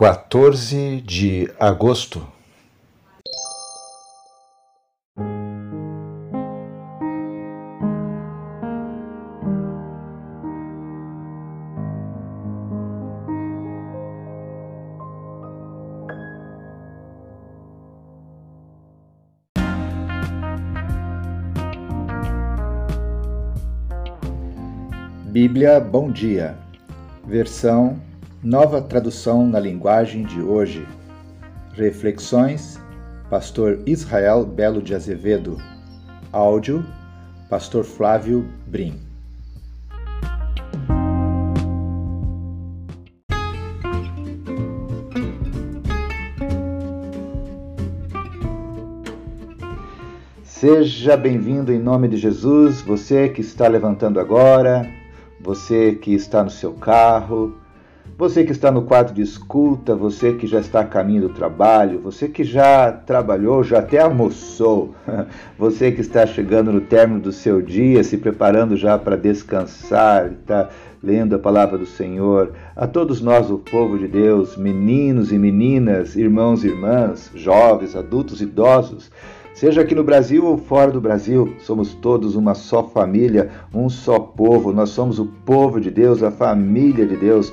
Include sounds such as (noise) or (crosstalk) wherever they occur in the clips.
14 de agosto. Bíblia Bom Dia, versão Nova tradução na linguagem de hoje. Reflexões, Pastor Israel Belo de Azevedo. Áudio, Pastor Flávio Brim. Seja bem-vindo em nome de Jesus, você que está levantando agora, você que está no seu carro, você que está no quadro de escuta, você que já está a caminho do trabalho, você que já trabalhou, já até almoçou, (laughs) você que está chegando no término do seu dia, se preparando já para descansar, está lendo a palavra do Senhor, a todos nós, o povo de Deus, meninos e meninas, irmãos e irmãs, jovens, adultos, idosos, Seja aqui no Brasil ou fora do Brasil, somos todos uma só família, um só povo. Nós somos o povo de Deus, a família de Deus.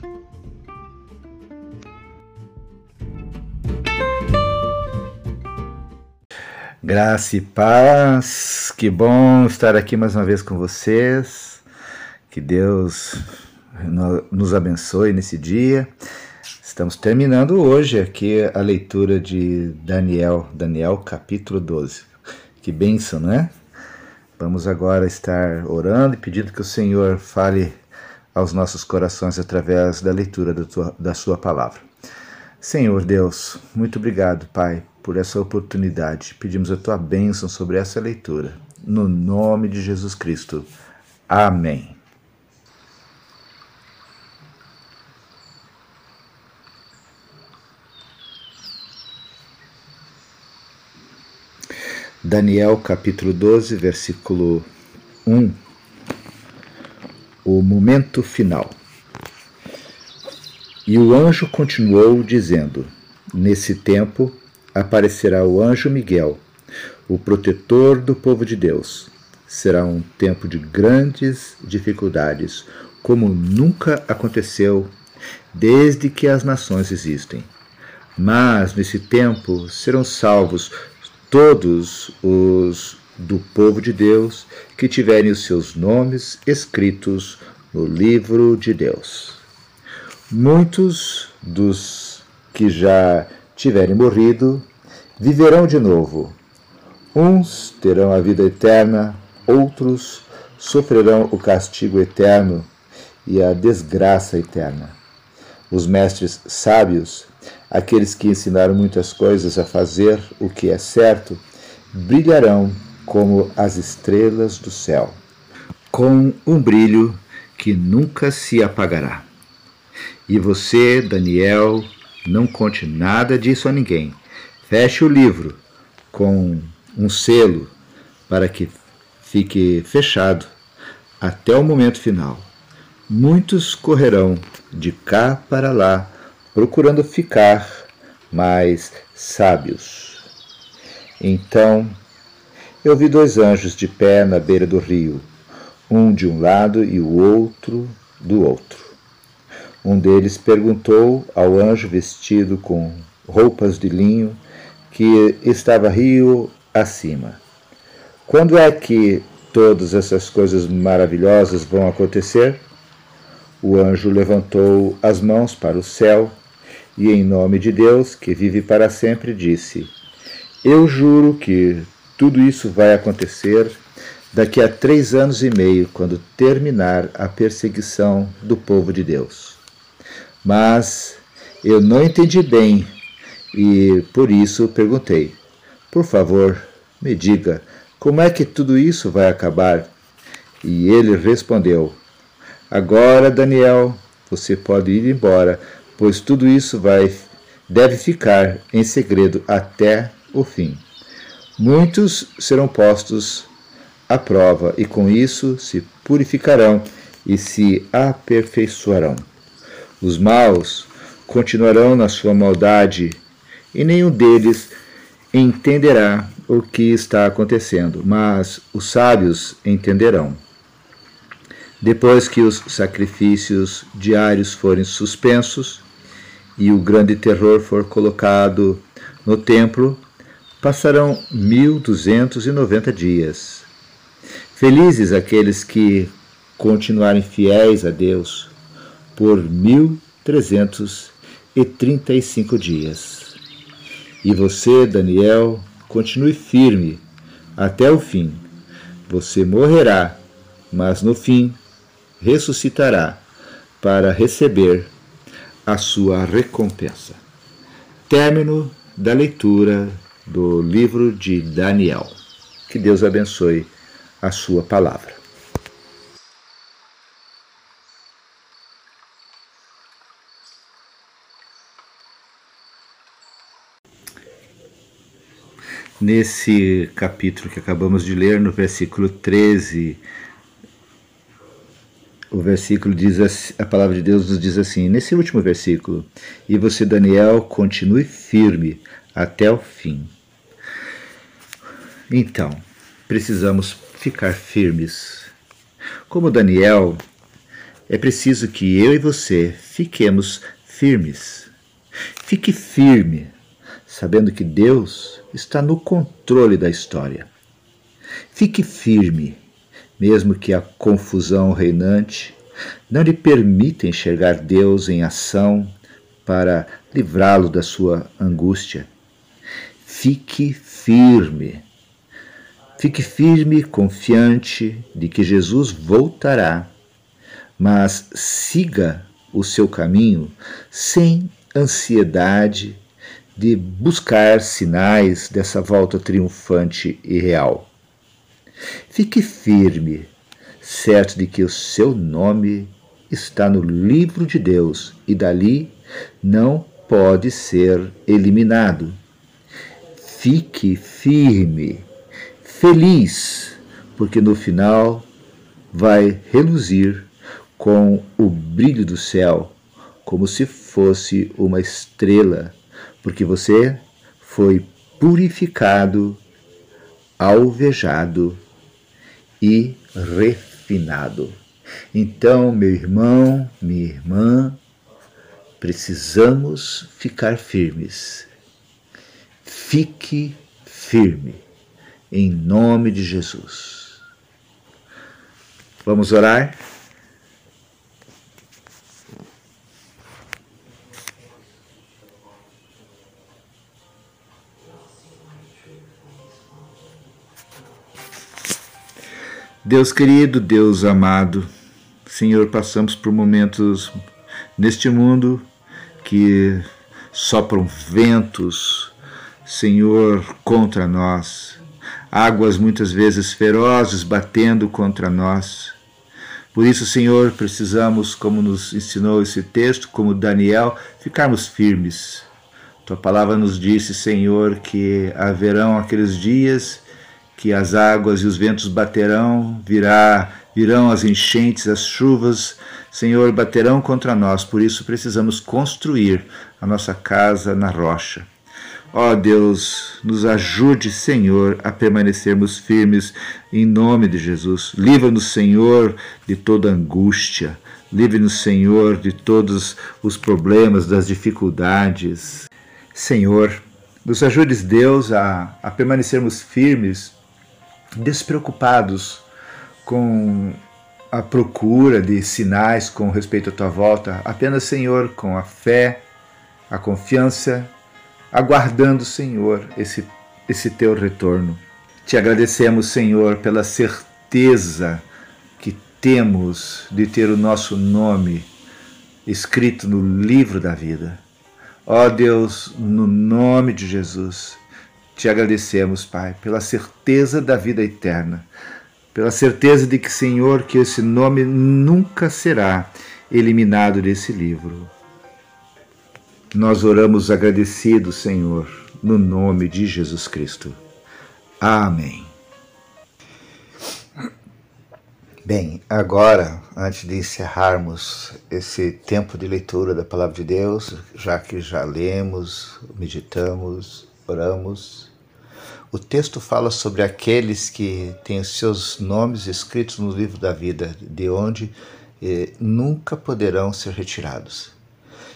Graça e paz, que bom estar aqui mais uma vez com vocês. Que Deus nos abençoe nesse dia. Estamos terminando hoje aqui a leitura de Daniel, Daniel capítulo 12. Que bênção, né? Vamos agora estar orando e pedindo que o Senhor fale aos nossos corações através da leitura da, tua, da Sua palavra. Senhor Deus, muito obrigado, Pai, por essa oportunidade. Pedimos a Tua bênção sobre essa leitura. No nome de Jesus Cristo. Amém. Daniel capítulo 12, versículo 1. O momento final. E o anjo continuou dizendo: Nesse tempo aparecerá o anjo Miguel, o protetor do povo de Deus. Será um tempo de grandes dificuldades, como nunca aconteceu desde que as nações existem. Mas nesse tempo serão salvos todos os do povo de Deus que tiverem os seus nomes escritos no livro de Deus. Muitos dos que já tiverem morrido viverão de novo. Uns terão a vida eterna, outros sofrerão o castigo eterno e a desgraça eterna. Os mestres sábios Aqueles que ensinaram muitas coisas a fazer o que é certo brilharão como as estrelas do céu, com um brilho que nunca se apagará. E você, Daniel, não conte nada disso a ninguém. Feche o livro com um selo para que fique fechado até o momento final. Muitos correrão de cá para lá procurando ficar mais sábios. Então eu vi dois anjos de pé na beira do rio, um de um lado e o outro do outro. Um deles perguntou ao anjo vestido com roupas de linho que estava rio acima: Quando é que todas essas coisas maravilhosas vão acontecer? O anjo levantou as mãos para o céu e, em nome de Deus, que vive para sempre, disse: Eu juro que tudo isso vai acontecer daqui a três anos e meio, quando terminar a perseguição do povo de Deus. Mas eu não entendi bem e por isso perguntei: Por favor, me diga Como é que tudo isso vai acabar? E ele respondeu: Agora, Daniel, você pode ir embora, pois tudo isso vai deve ficar em segredo até o fim. Muitos serão postos à prova e com isso se purificarão e se aperfeiçoarão. Os maus continuarão na sua maldade e nenhum deles entenderá o que está acontecendo, mas os sábios entenderão. Depois que os sacrifícios diários forem suspensos e o grande terror for colocado no templo, passarão mil duzentos e noventa dias. Felizes aqueles que continuarem fiéis a Deus por mil trezentos e trinta e cinco dias. E você, Daniel, continue firme até o fim. Você morrerá, mas no fim ressuscitará para receber a sua recompensa. Término da leitura do livro de Daniel. Que Deus abençoe a sua palavra. Nesse capítulo que acabamos de ler, no versículo 13, o versículo diz assim, a palavra de Deus nos diz assim, nesse último versículo, e você, Daniel, continue firme até o fim. Então, precisamos ficar firmes. Como Daniel, é preciso que eu e você fiquemos firmes. Fique firme, sabendo que Deus está no controle da história. Fique firme mesmo que a confusão reinante não lhe permita enxergar Deus em ação para livrá-lo da sua angústia. Fique firme. Fique firme, confiante de que Jesus voltará, mas siga o seu caminho sem ansiedade de buscar sinais dessa volta triunfante e real. Fique firme, certo de que o seu nome está no livro de Deus e dali não pode ser eliminado. Fique firme, feliz, porque no final vai reluzir com o brilho do céu, como se fosse uma estrela, porque você foi purificado, alvejado e refinado. Então, meu irmão, minha irmã, precisamos ficar firmes. Fique firme, em nome de Jesus. Vamos orar? Deus querido, Deus amado, Senhor, passamos por momentos neste mundo que sopram ventos, Senhor, contra nós, águas muitas vezes ferozes batendo contra nós. Por isso, Senhor, precisamos, como nos ensinou esse texto, como Daniel, ficarmos firmes. Tua palavra nos disse, Senhor, que haverão aqueles dias que as águas e os ventos baterão, virá, virão as enchentes, as chuvas, Senhor, baterão contra nós, por isso precisamos construir a nossa casa na rocha. Ó oh Deus, nos ajude, Senhor, a permanecermos firmes em nome de Jesus. Livra-nos, Senhor, de toda angústia. Livre-nos, Senhor, de todos os problemas, das dificuldades. Senhor, nos ajudes, Deus, a, a permanecermos firmes despreocupados com a procura de sinais com respeito à tua volta, apenas, Senhor, com a fé, a confiança, aguardando, Senhor, esse, esse teu retorno. Te agradecemos, Senhor, pela certeza que temos de ter o nosso nome escrito no livro da vida. Ó Deus, no nome de Jesus, te agradecemos, Pai, pela certeza da vida eterna, pela certeza de que, Senhor, que esse nome nunca será eliminado desse livro. Nós oramos agradecidos, Senhor, no nome de Jesus Cristo. Amém. Bem, agora, antes de encerrarmos esse tempo de leitura da Palavra de Deus, já que já lemos, meditamos, oramos, o texto fala sobre aqueles que têm os seus nomes escritos no livro da vida, de onde eh, nunca poderão ser retirados.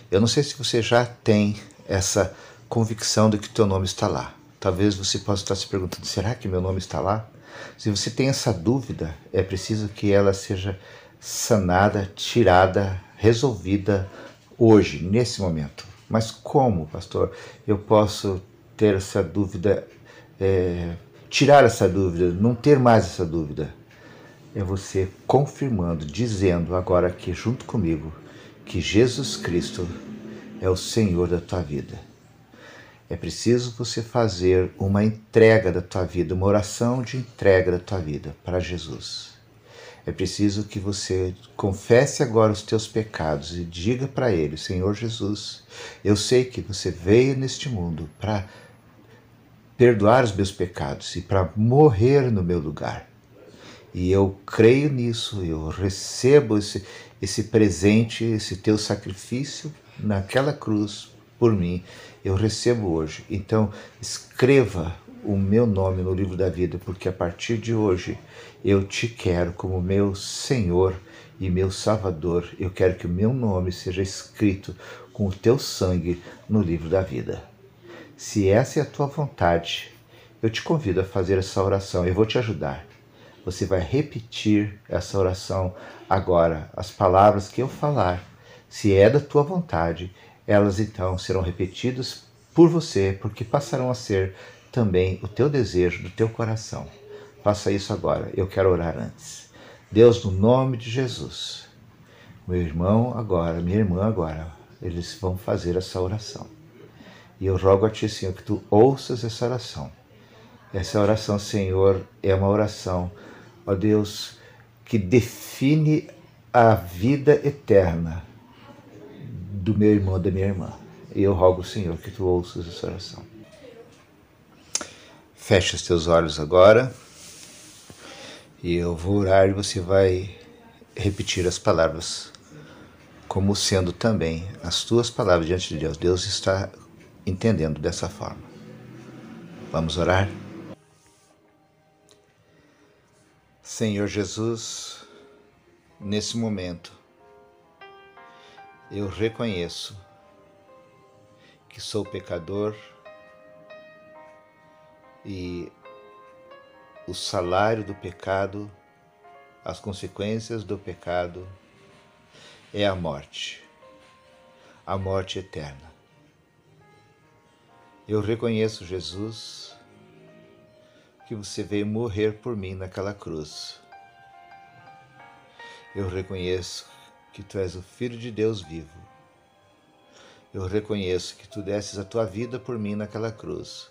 Eu não sei se você já tem essa convicção de que teu nome está lá. Talvez você possa estar se perguntando: será que meu nome está lá? Se você tem essa dúvida, é preciso que ela seja sanada, tirada, resolvida hoje, nesse momento. Mas como, pastor, eu posso ter essa dúvida, é, tirar essa dúvida, não ter mais essa dúvida? É você confirmando, dizendo agora aqui junto comigo que Jesus Cristo é o Senhor da tua vida. É preciso você fazer uma entrega da tua vida, uma oração de entrega da tua vida para Jesus. É preciso que você confesse agora os teus pecados e diga para Ele: Senhor Jesus, eu sei que você veio neste mundo para perdoar os meus pecados e para morrer no meu lugar. E eu creio nisso, eu recebo esse, esse presente, esse teu sacrifício naquela cruz por mim eu recebo hoje. Então, escreva o meu nome no livro da vida, porque a partir de hoje eu te quero como meu Senhor e meu Salvador. Eu quero que o meu nome seja escrito com o teu sangue no livro da vida. Se essa é a tua vontade, eu te convido a fazer essa oração. Eu vou te ajudar. Você vai repetir essa oração agora, as palavras que eu falar. Se é da tua vontade, elas então serão repetidas por você, porque passarão a ser também o teu desejo do teu coração. Faça isso agora. Eu quero orar antes. Deus, no nome de Jesus, meu irmão agora, minha irmã agora, eles vão fazer essa oração. E eu rogo a Ti, Senhor, que Tu ouças essa oração. Essa oração, Senhor, é uma oração, ó Deus, que define a vida eterna do meu irmão, da minha irmã. E eu rogo, Senhor, que tu ouças essa oração. Feche os teus olhos agora. E eu vou orar e você vai repetir as palavras como sendo também as tuas palavras diante de Deus. Deus está entendendo dessa forma. Vamos orar? Senhor Jesus, nesse momento, eu reconheço que sou pecador e o salário do pecado, as consequências do pecado é a morte, a morte eterna. Eu reconheço, Jesus, que você veio morrer por mim naquela cruz. Eu reconheço que tu és o Filho de Deus vivo. Eu reconheço que tu desses a tua vida por mim naquela cruz.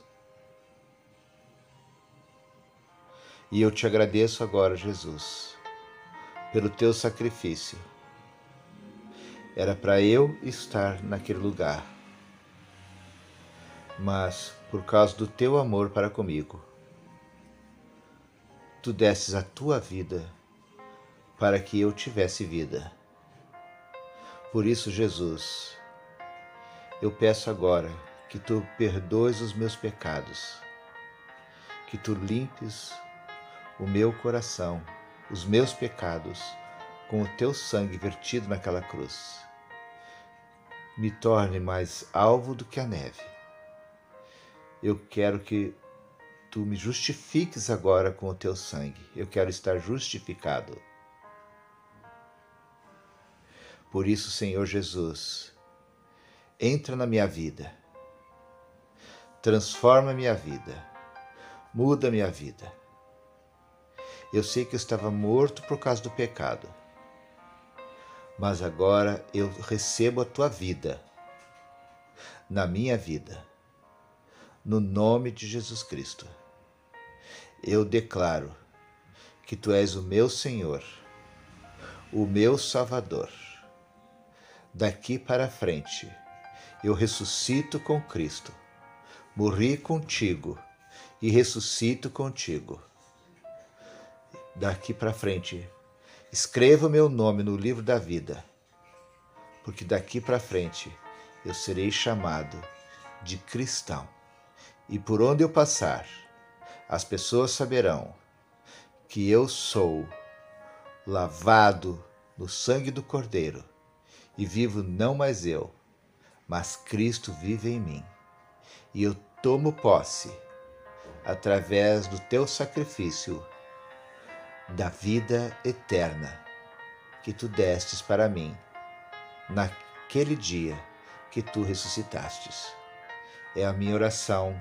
E eu te agradeço agora, Jesus, pelo teu sacrifício. Era para eu estar naquele lugar. Mas, por causa do teu amor para comigo, tu desses a tua vida para que eu tivesse vida. Por isso, Jesus, eu peço agora que tu perdoes os meus pecados, que tu limpes o meu coração, os meus pecados, com o teu sangue vertido naquela cruz. Me torne mais alvo do que a neve. Eu quero que tu me justifiques agora com o teu sangue. Eu quero estar justificado. Por isso, Senhor Jesus, entra na minha vida, transforma minha vida, muda minha vida. Eu sei que eu estava morto por causa do pecado, mas agora eu recebo a tua vida na minha vida. No nome de Jesus Cristo. Eu declaro que tu és o meu Senhor, o meu Salvador. Daqui para frente, eu ressuscito com Cristo, morri contigo e ressuscito contigo. Daqui para frente, escreva o meu nome no livro da vida, porque daqui para frente eu serei chamado de cristão. E por onde eu passar, as pessoas saberão que eu sou lavado no sangue do Cordeiro e vivo não mais eu, mas Cristo vive em mim. E eu tomo posse, através do teu sacrifício, da vida eterna que tu destes para mim naquele dia que tu ressuscitastes. É a minha oração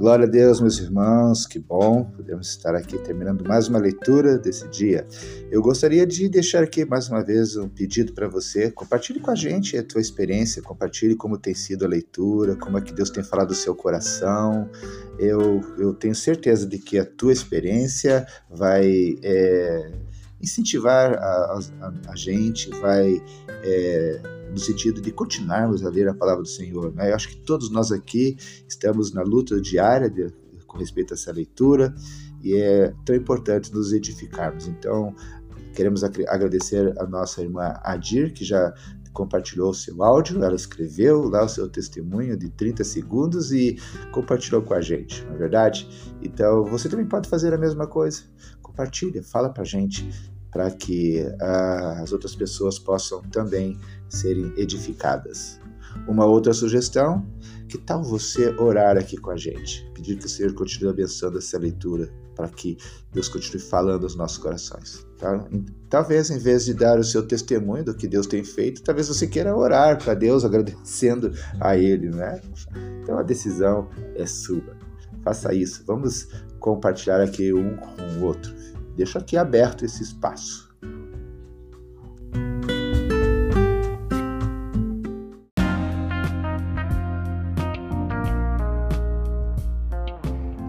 Glória a Deus, meus irmãos, que bom podemos estar aqui terminando mais uma leitura desse dia. Eu gostaria de deixar aqui mais uma vez um pedido para você. Compartilhe com a gente a tua experiência, compartilhe como tem sido a leitura, como é que Deus tem falado do seu coração. Eu, eu tenho certeza de que a tua experiência vai é, incentivar a, a, a, gente, vai. É, no sentido de continuarmos a ler a palavra do Senhor. Né? Eu acho que todos nós aqui estamos na luta diária de, com respeito a essa leitura e é tão importante nos edificarmos. Então, queremos agradecer a nossa irmã Adir, que já compartilhou seu áudio, ela escreveu lá o seu testemunho de 30 segundos e compartilhou com a gente, não é verdade? Então, você também pode fazer a mesma coisa. Compartilha, fala pra gente para que uh, as outras pessoas possam também serem edificadas. Uma outra sugestão, que tal você orar aqui com a gente? Pedir que o Senhor continue abençoando essa leitura, para que Deus continue falando aos nossos corações. Tá? Talvez, em vez de dar o seu testemunho do que Deus tem feito, talvez você queira orar para Deus, (laughs) agradecendo a Ele, né? Então a decisão é sua. Faça isso. Vamos compartilhar aqui um com o outro. Deixo aqui aberto esse espaço.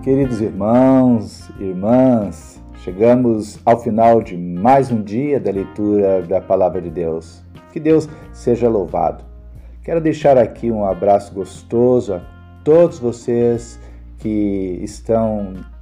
Queridos irmãos, irmãs, chegamos ao final de mais um dia da leitura da Palavra de Deus. Que Deus seja louvado. Quero deixar aqui um abraço gostoso a todos vocês que estão